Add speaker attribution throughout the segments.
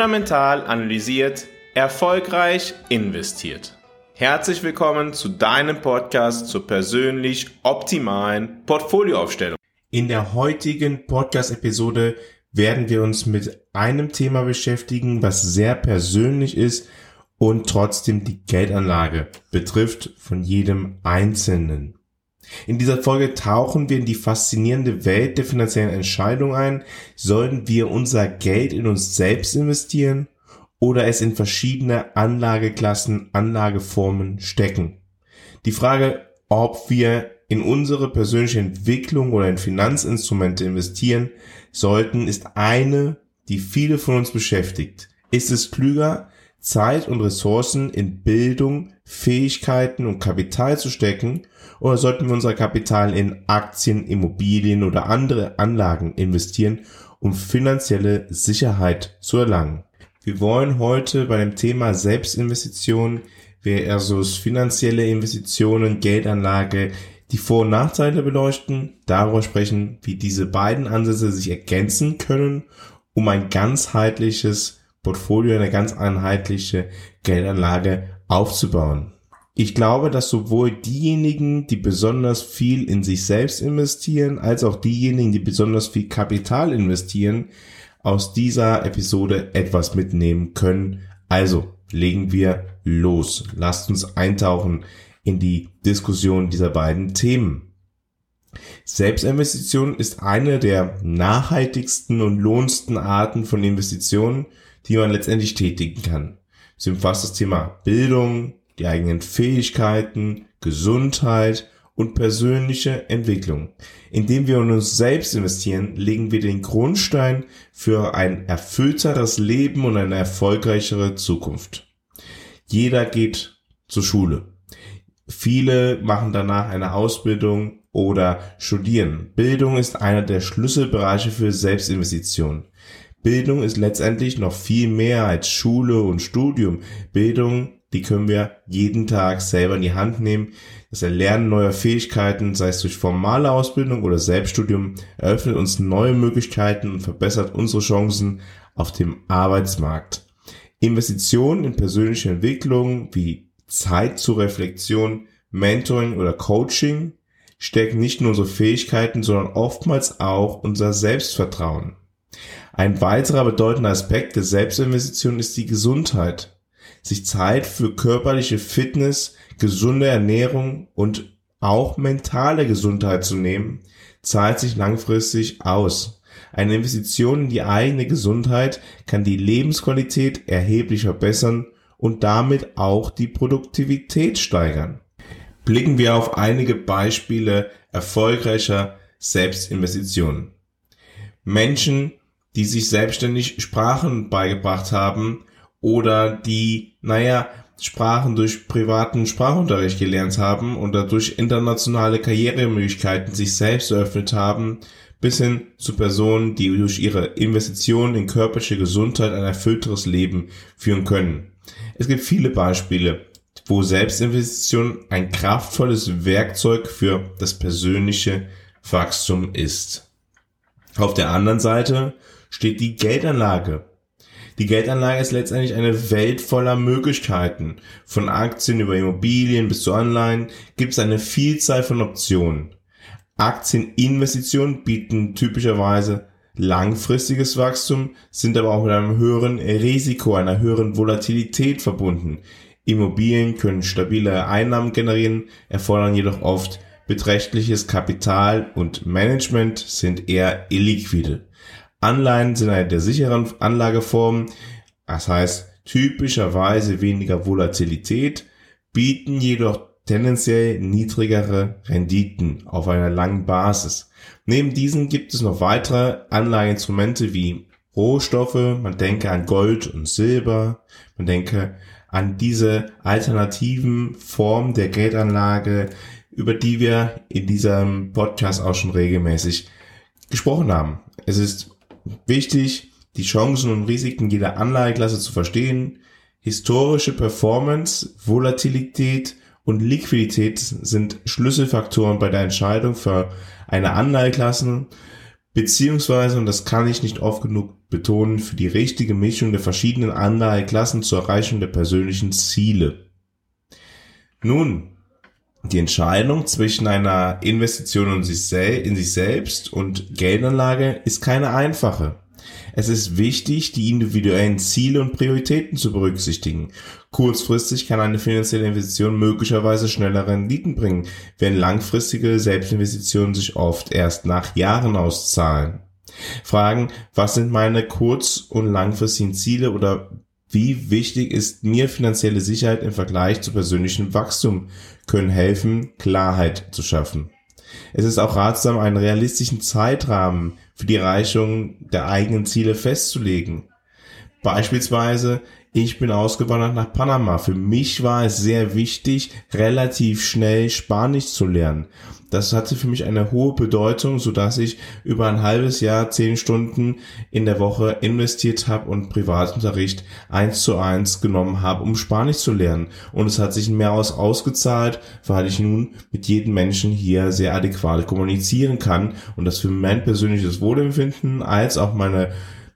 Speaker 1: fundamental analysiert, erfolgreich investiert. Herzlich willkommen zu deinem Podcast zur persönlich optimalen Portfolioaufstellung. In der heutigen Podcast-Episode werden wir uns mit einem Thema beschäftigen, was sehr persönlich ist und trotzdem die Geldanlage betrifft von jedem Einzelnen. In dieser Folge tauchen wir in die faszinierende Welt der finanziellen Entscheidung ein. Sollten wir unser Geld in uns selbst investieren oder es in verschiedene Anlageklassen, Anlageformen stecken? Die Frage, ob wir in unsere persönliche Entwicklung oder in Finanzinstrumente investieren sollten, ist eine, die viele von uns beschäftigt. Ist es klüger, Zeit und Ressourcen in Bildung, Fähigkeiten und Kapital zu stecken oder sollten wir unser Kapital in Aktien, Immobilien oder andere Anlagen investieren, um finanzielle Sicherheit zu erlangen? Wir wollen heute bei dem Thema Selbstinvestitionen versus finanzielle Investitionen, Geldanlage, die Vor- und Nachteile beleuchten, darüber sprechen, wie diese beiden Ansätze sich ergänzen können, um ein ganzheitliches Portfolio, eine ganz einheitliche Geldanlage aufzubauen. Ich glaube, dass sowohl diejenigen, die besonders viel in sich selbst investieren, als auch diejenigen, die besonders viel Kapital investieren, aus dieser Episode etwas mitnehmen können. Also legen wir los. Lasst uns eintauchen in die Diskussion dieser beiden Themen. Selbstinvestition ist eine der nachhaltigsten und lohnendsten Arten von Investitionen, die man letztendlich tätigen kann. Sie umfasst das Thema Bildung, die eigenen Fähigkeiten, Gesundheit und persönliche Entwicklung. Indem wir in uns selbst investieren, legen wir den Grundstein für ein erfüllteres Leben und eine erfolgreichere Zukunft. Jeder geht zur Schule. Viele machen danach eine Ausbildung oder studieren. Bildung ist einer der Schlüsselbereiche für Selbstinvestitionen. Bildung ist letztendlich noch viel mehr als Schule und Studium. Bildung die können wir jeden Tag selber in die Hand nehmen. Das Erlernen neuer Fähigkeiten, sei es durch formale Ausbildung oder Selbststudium, eröffnet uns neue Möglichkeiten und verbessert unsere Chancen auf dem Arbeitsmarkt. Investitionen in persönliche Entwicklung wie Zeit zur Reflexion, Mentoring oder Coaching stärken nicht nur unsere Fähigkeiten, sondern oftmals auch unser Selbstvertrauen. Ein weiterer bedeutender Aspekt der Selbstinvestition ist die Gesundheit sich Zeit für körperliche Fitness, gesunde Ernährung und auch mentale Gesundheit zu nehmen, zahlt sich langfristig aus. Eine Investition in die eigene Gesundheit kann die Lebensqualität erheblich verbessern und damit auch die Produktivität steigern. Blicken wir auf einige Beispiele erfolgreicher Selbstinvestitionen. Menschen, die sich selbstständig Sprachen beigebracht haben oder die, naja, Sprachen durch privaten Sprachunterricht gelernt haben und dadurch internationale Karrieremöglichkeiten sich selbst eröffnet haben, bis hin zu Personen, die durch ihre Investitionen in körperliche Gesundheit ein erfüllteres Leben führen können. Es gibt viele Beispiele, wo Selbstinvestition ein kraftvolles Werkzeug für das persönliche Wachstum ist. Auf der anderen Seite steht die Geldanlage die Geldanlage ist letztendlich eine Welt voller Möglichkeiten. Von Aktien über Immobilien bis zu Anleihen gibt es eine Vielzahl von Optionen. Aktieninvestitionen bieten typischerweise langfristiges Wachstum, sind aber auch mit einem höheren Risiko, einer höheren Volatilität verbunden. Immobilien können stabile Einnahmen generieren, erfordern jedoch oft beträchtliches Kapital und Management sind eher illiquide. Anleihen sind eine der sicheren Anlageformen, das heißt typischerweise weniger Volatilität, bieten jedoch tendenziell niedrigere Renditen auf einer langen Basis. Neben diesen gibt es noch weitere Anlageinstrumente wie Rohstoffe, man denke an Gold und Silber, man denke an diese alternativen Formen der Geldanlage, über die wir in diesem Podcast auch schon regelmäßig gesprochen haben. Es ist Wichtig, die Chancen und Risiken jeder Anlageklasse zu verstehen. Historische Performance, Volatilität und Liquidität sind Schlüsselfaktoren bei der Entscheidung für eine Anlageklasse. beziehungsweise, und das kann ich nicht oft genug betonen, für die richtige Mischung der verschiedenen Anlageklassen zur Erreichung der persönlichen Ziele. Nun, die Entscheidung zwischen einer Investition in sich, selbst und Geldanlage ist keine einfache. Es ist wichtig, die individuellen Ziele und Prioritäten zu berücksichtigen. Kurzfristig kann eine finanzielle Investition möglicherweise schnellere Renditen bringen, während langfristige Selbstinvestitionen sich oft erst nach Jahren auszahlen. Fragen, was sind meine kurz- und langfristigen Ziele oder wie wichtig ist mir finanzielle Sicherheit im Vergleich zu persönlichem Wachstum, können helfen, Klarheit zu schaffen. Es ist auch ratsam, einen realistischen Zeitrahmen für die Erreichung der eigenen Ziele festzulegen. Beispielsweise, ich bin ausgewandert nach Panama. Für mich war es sehr wichtig, relativ schnell Spanisch zu lernen. Das hatte für mich eine hohe Bedeutung, so dass ich über ein halbes Jahr zehn Stunden in der Woche investiert habe und Privatunterricht eins zu eins genommen habe, um Spanisch zu lernen. Und es hat sich mehr aus ausgezahlt, weil ich nun mit jedem Menschen hier sehr adäquat kommunizieren kann und das für mein persönliches Wohlempfinden als auch meine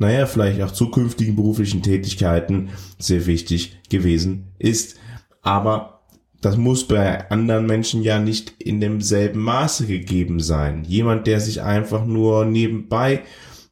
Speaker 1: naja, vielleicht auch zukünftigen beruflichen Tätigkeiten sehr wichtig gewesen ist. Aber das muss bei anderen Menschen ja nicht in demselben Maße gegeben sein. Jemand, der sich einfach nur nebenbei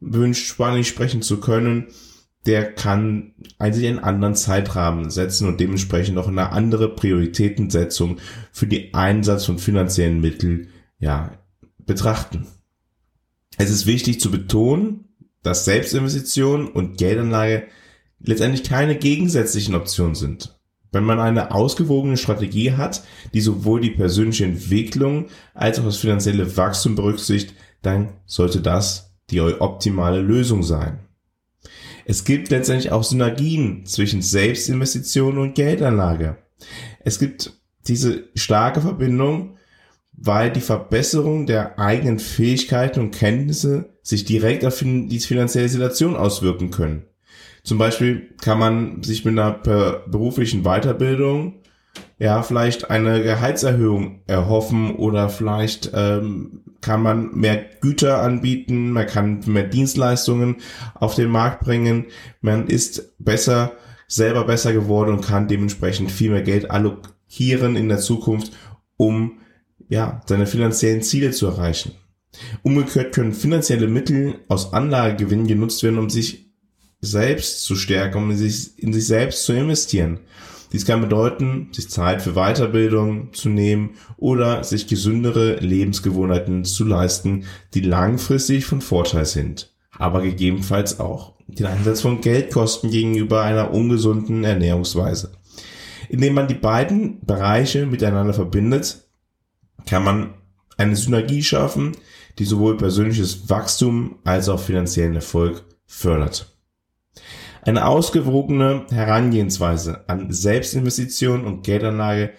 Speaker 1: wünscht, Spanisch sprechen zu können, der kann eigentlich einen anderen Zeitrahmen setzen und dementsprechend auch eine andere Prioritätensetzung für die Einsatz von finanziellen Mitteln, ja, betrachten. Es ist wichtig zu betonen, dass Selbstinvestition und Geldanlage letztendlich keine gegensätzlichen Optionen sind. Wenn man eine ausgewogene Strategie hat, die sowohl die persönliche Entwicklung als auch das finanzielle Wachstum berücksichtigt, dann sollte das die optimale Lösung sein. Es gibt letztendlich auch Synergien zwischen Selbstinvestition und Geldanlage. Es gibt diese starke Verbindung, weil die Verbesserung der eigenen Fähigkeiten und Kenntnisse sich direkt auf die finanzielle Situation auswirken können. Zum Beispiel kann man sich mit einer beruflichen Weiterbildung ja vielleicht eine Gehaltserhöhung erhoffen oder vielleicht ähm, kann man mehr Güter anbieten, man kann mehr Dienstleistungen auf den Markt bringen, man ist besser, selber besser geworden und kann dementsprechend viel mehr Geld allokieren in der Zukunft, um ja seine finanziellen Ziele zu erreichen. Umgekehrt können finanzielle Mittel aus Anlagegewinnen genutzt werden, um sich selbst zu stärken, um sich, in sich selbst zu investieren. Dies kann bedeuten, sich Zeit für Weiterbildung zu nehmen oder sich gesündere Lebensgewohnheiten zu leisten, die langfristig von Vorteil sind, aber gegebenenfalls auch den Einsatz von Geldkosten gegenüber einer ungesunden Ernährungsweise. Indem man die beiden Bereiche miteinander verbindet, kann man eine Synergie schaffen, die sowohl persönliches Wachstum als auch finanziellen Erfolg fördert. Eine ausgewogene Herangehensweise an Selbstinvestition und Geldanlage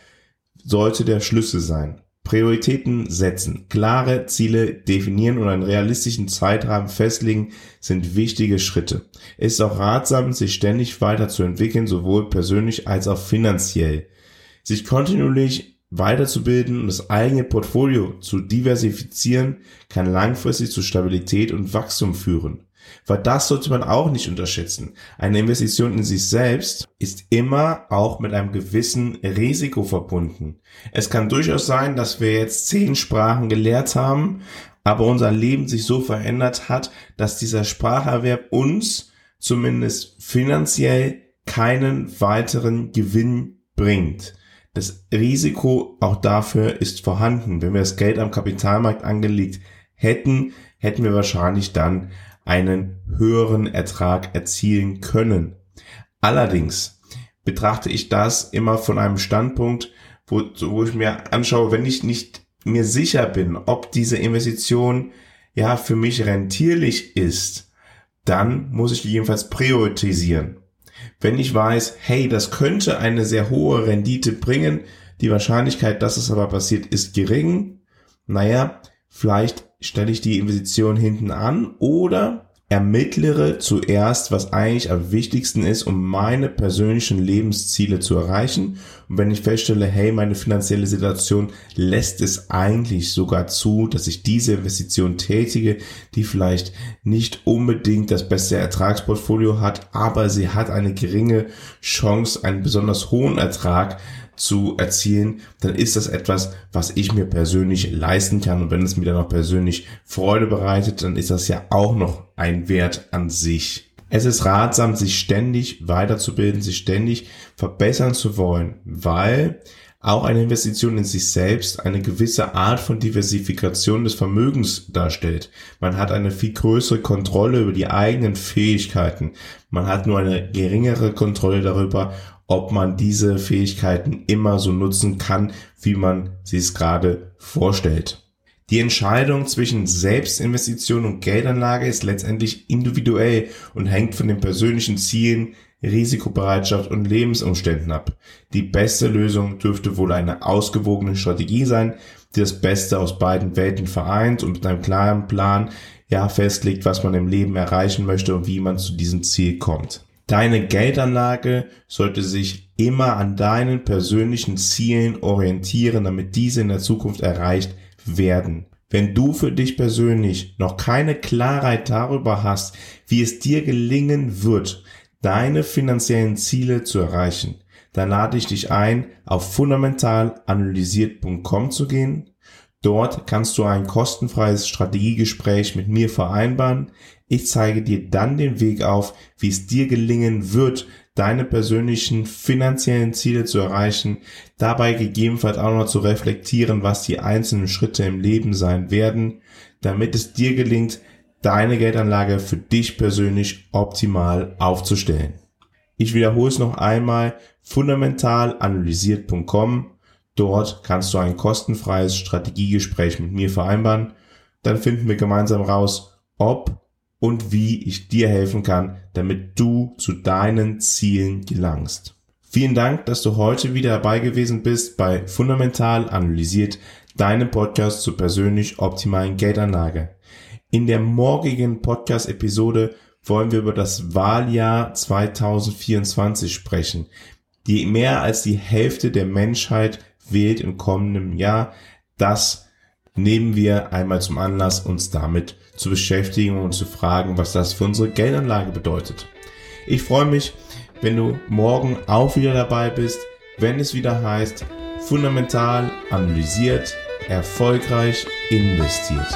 Speaker 1: sollte der Schlüssel sein. Prioritäten setzen, klare Ziele definieren und einen realistischen Zeitrahmen festlegen sind wichtige Schritte. Es ist auch ratsam, sich ständig weiterzuentwickeln, sowohl persönlich als auch finanziell. Sich kontinuierlich weiterzubilden und das eigene Portfolio zu diversifizieren, kann langfristig zu Stabilität und Wachstum führen. Weil das sollte man auch nicht unterschätzen. Eine Investition in sich selbst ist immer auch mit einem gewissen Risiko verbunden. Es kann durchaus sein, dass wir jetzt zehn Sprachen gelehrt haben, aber unser Leben sich so verändert hat, dass dieser Spracherwerb uns zumindest finanziell keinen weiteren Gewinn bringt. Das Risiko auch dafür ist vorhanden. Wenn wir das Geld am Kapitalmarkt angelegt hätten, hätten wir wahrscheinlich dann einen höheren Ertrag erzielen können. Allerdings betrachte ich das immer von einem Standpunkt, wo, wo ich mir anschaue, wenn ich nicht mir sicher bin, ob diese Investition ja für mich rentierlich ist, dann muss ich jedenfalls priorisieren. Wenn ich weiß, hey, das könnte eine sehr hohe Rendite bringen, die Wahrscheinlichkeit, dass es aber passiert, ist gering, naja, vielleicht stelle ich die Investition hinten an oder ermittlere zuerst, was eigentlich am wichtigsten ist, um meine persönlichen Lebensziele zu erreichen. Und wenn ich feststelle, hey, meine finanzielle Situation lässt es eigentlich sogar zu, dass ich diese Investition tätige, die vielleicht nicht unbedingt das beste Ertragsportfolio hat, aber sie hat eine geringe Chance, einen besonders hohen Ertrag zu erzielen, dann ist das etwas, was ich mir persönlich leisten kann. Und wenn es mir dann auch persönlich Freude bereitet, dann ist das ja auch noch ein Wert an sich. Es ist ratsam, sich ständig weiterzubilden, sich ständig verbessern zu wollen, weil auch eine Investition in sich selbst eine gewisse Art von Diversifikation des Vermögens darstellt. Man hat eine viel größere Kontrolle über die eigenen Fähigkeiten. Man hat nur eine geringere Kontrolle darüber, ob man diese Fähigkeiten immer so nutzen kann, wie man sie es gerade vorstellt. Die Entscheidung zwischen Selbstinvestition und Geldanlage ist letztendlich individuell und hängt von den persönlichen Zielen, Risikobereitschaft und Lebensumständen ab. Die beste Lösung dürfte wohl eine ausgewogene Strategie sein, die das Beste aus beiden Welten vereint und mit einem klaren Plan ja festlegt, was man im Leben erreichen möchte und wie man zu diesem Ziel kommt. Deine Geldanlage sollte sich immer an deinen persönlichen Zielen orientieren, damit diese in der Zukunft erreicht werden. Wenn du für dich persönlich noch keine Klarheit darüber hast, wie es dir gelingen wird, deine finanziellen Ziele zu erreichen, dann lade ich dich ein, auf fundamentalanalysiert.com zu gehen. Dort kannst du ein kostenfreies Strategiegespräch mit mir vereinbaren. Ich zeige dir dann den Weg auf, wie es dir gelingen wird, deine persönlichen finanziellen Ziele zu erreichen, dabei gegebenenfalls auch noch zu reflektieren, was die einzelnen Schritte im Leben sein werden, damit es dir gelingt, deine Geldanlage für dich persönlich optimal aufzustellen. Ich wiederhole es noch einmal, fundamentalanalysiert.com. Dort kannst du ein kostenfreies Strategiegespräch mit mir vereinbaren. Dann finden wir gemeinsam raus, ob und wie ich dir helfen kann, damit du zu deinen Zielen gelangst. Vielen Dank, dass du heute wieder dabei gewesen bist bei Fundamental Analysiert, deinem Podcast zur persönlich optimalen Geldanlage. In der morgigen Podcast-Episode wollen wir über das Wahljahr 2024 sprechen. Die mehr als die Hälfte der Menschheit wählt im kommenden Jahr. Das nehmen wir einmal zum Anlass, uns damit zu beschäftigen und zu fragen, was das für unsere Geldanlage bedeutet. Ich freue mich, wenn du morgen auch wieder dabei bist, wenn es wieder heißt, fundamental analysiert, erfolgreich investiert.